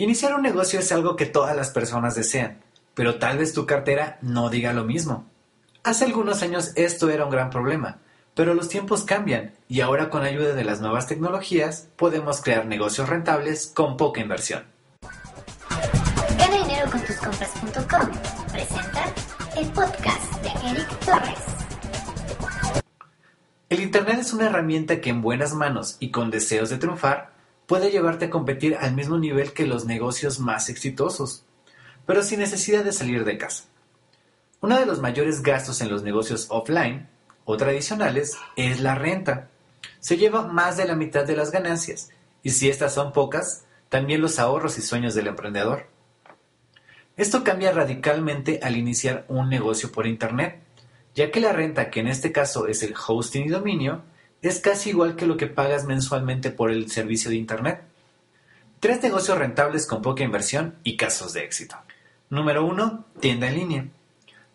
Iniciar un negocio es algo que todas las personas desean, pero tal vez tu cartera no diga lo mismo. Hace algunos años esto era un gran problema, pero los tiempos cambian y ahora con ayuda de las nuevas tecnologías podemos crear negocios rentables con poca inversión. Gana dinero con tus compras.com. Presenta el podcast de Eric Torres. El Internet es una herramienta que en buenas manos y con deseos de triunfar puede llevarte a competir al mismo nivel que los negocios más exitosos, pero sin necesidad de salir de casa. Uno de los mayores gastos en los negocios offline o tradicionales es la renta. Se lleva más de la mitad de las ganancias, y si estas son pocas, también los ahorros y sueños del emprendedor. Esto cambia radicalmente al iniciar un negocio por Internet, ya que la renta, que en este caso es el hosting y dominio, es casi igual que lo que pagas mensualmente por el servicio de Internet. Tres negocios rentables con poca inversión y casos de éxito. Número 1. Tienda en línea.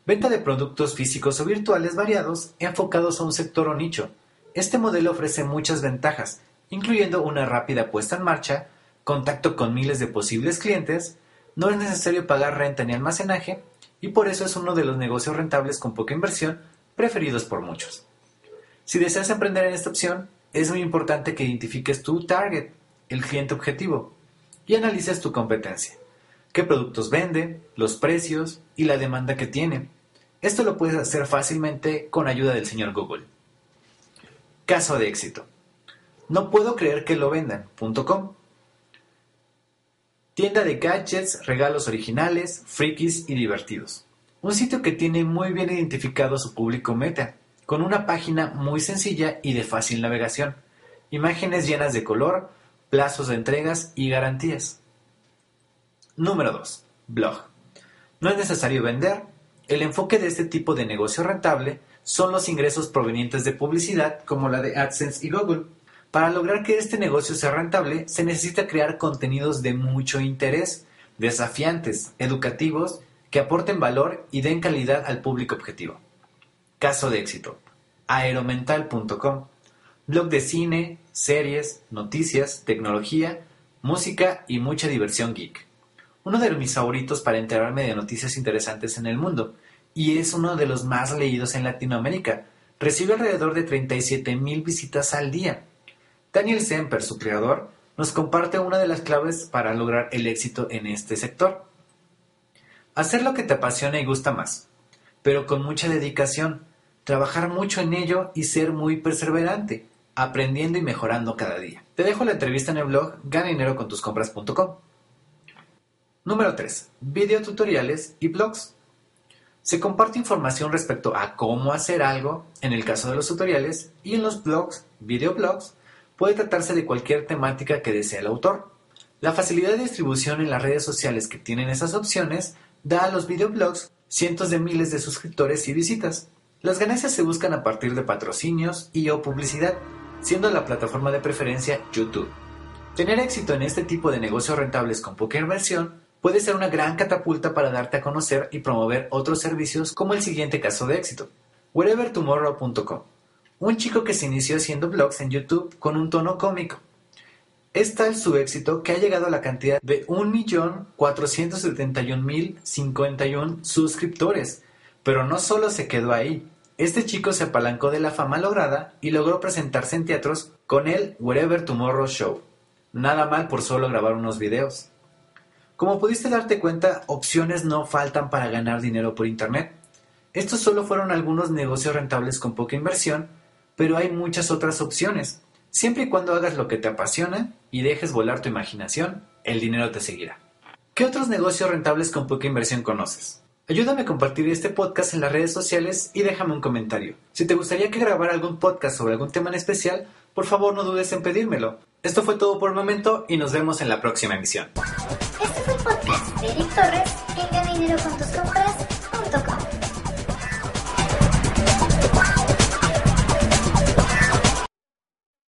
Venta de productos físicos o virtuales variados enfocados a un sector o nicho. Este modelo ofrece muchas ventajas, incluyendo una rápida puesta en marcha, contacto con miles de posibles clientes, no es necesario pagar renta ni almacenaje, y por eso es uno de los negocios rentables con poca inversión preferidos por muchos. Si deseas emprender en esta opción, es muy importante que identifiques tu target, el cliente objetivo, y analices tu competencia. ¿Qué productos vende, los precios y la demanda que tiene? Esto lo puedes hacer fácilmente con ayuda del señor Google. Caso de éxito. No puedo creer que lo vendan.com. Tienda de gadgets, regalos originales, frikis y divertidos. Un sitio que tiene muy bien identificado su público meta, con una página muy sencilla y de fácil navegación, imágenes llenas de color, plazos de entregas y garantías. Número 2. Blog. No es necesario vender. El enfoque de este tipo de negocio rentable son los ingresos provenientes de publicidad como la de AdSense y Google. Para lograr que este negocio sea rentable, se necesita crear contenidos de mucho interés, desafiantes, educativos, que aporten valor y den calidad al público objetivo. Caso de éxito. Aeromental.com. Blog de cine, series, noticias, tecnología, música y mucha diversión geek. Uno de mis favoritos para enterarme de noticias interesantes en el mundo, y es uno de los más leídos en Latinoamérica. Recibe alrededor de 37 mil visitas al día. Daniel Semper, su creador, nos comparte una de las claves para lograr el éxito en este sector. Hacer lo que te apasiona y gusta más, pero con mucha dedicación, trabajar mucho en ello y ser muy perseverante, aprendiendo y mejorando cada día. Te dejo la entrevista en el blog ganadinerocontuscompras.com. Número 3. Videotutoriales y blogs. Se comparte información respecto a cómo hacer algo en el caso de los tutoriales y en los blogs, videoblogs, puede tratarse de cualquier temática que desee el autor. La facilidad de distribución en las redes sociales que tienen esas opciones da a los videoblogs cientos de miles de suscriptores y visitas. Las ganancias se buscan a partir de patrocinios y o publicidad, siendo la plataforma de preferencia YouTube. Tener éxito en este tipo de negocios rentables con poca inversión puede ser una gran catapulta para darte a conocer y promover otros servicios como el siguiente caso de éxito, wherevertomorrow.com. Un chico que se inició haciendo blogs en YouTube con un tono cómico. Es tal su éxito que ha llegado a la cantidad de 1.471.051 suscriptores. Pero no solo se quedó ahí, este chico se apalancó de la fama lograda y logró presentarse en teatros con el Wherever Tomorrow Show. Nada mal por solo grabar unos videos. Como pudiste darte cuenta, opciones no faltan para ganar dinero por Internet. Estos solo fueron algunos negocios rentables con poca inversión, pero hay muchas otras opciones. Siempre y cuando hagas lo que te apasiona y dejes volar tu imaginación, el dinero te seguirá. ¿Qué otros negocios rentables con poca inversión conoces? Ayúdame a compartir este podcast en las redes sociales y déjame un comentario. Si te gustaría que grabara algún podcast sobre algún tema en especial, por favor no dudes en pedírmelo. Esto fue todo por el momento y nos vemos en la próxima emisión. Este el podcast de con tus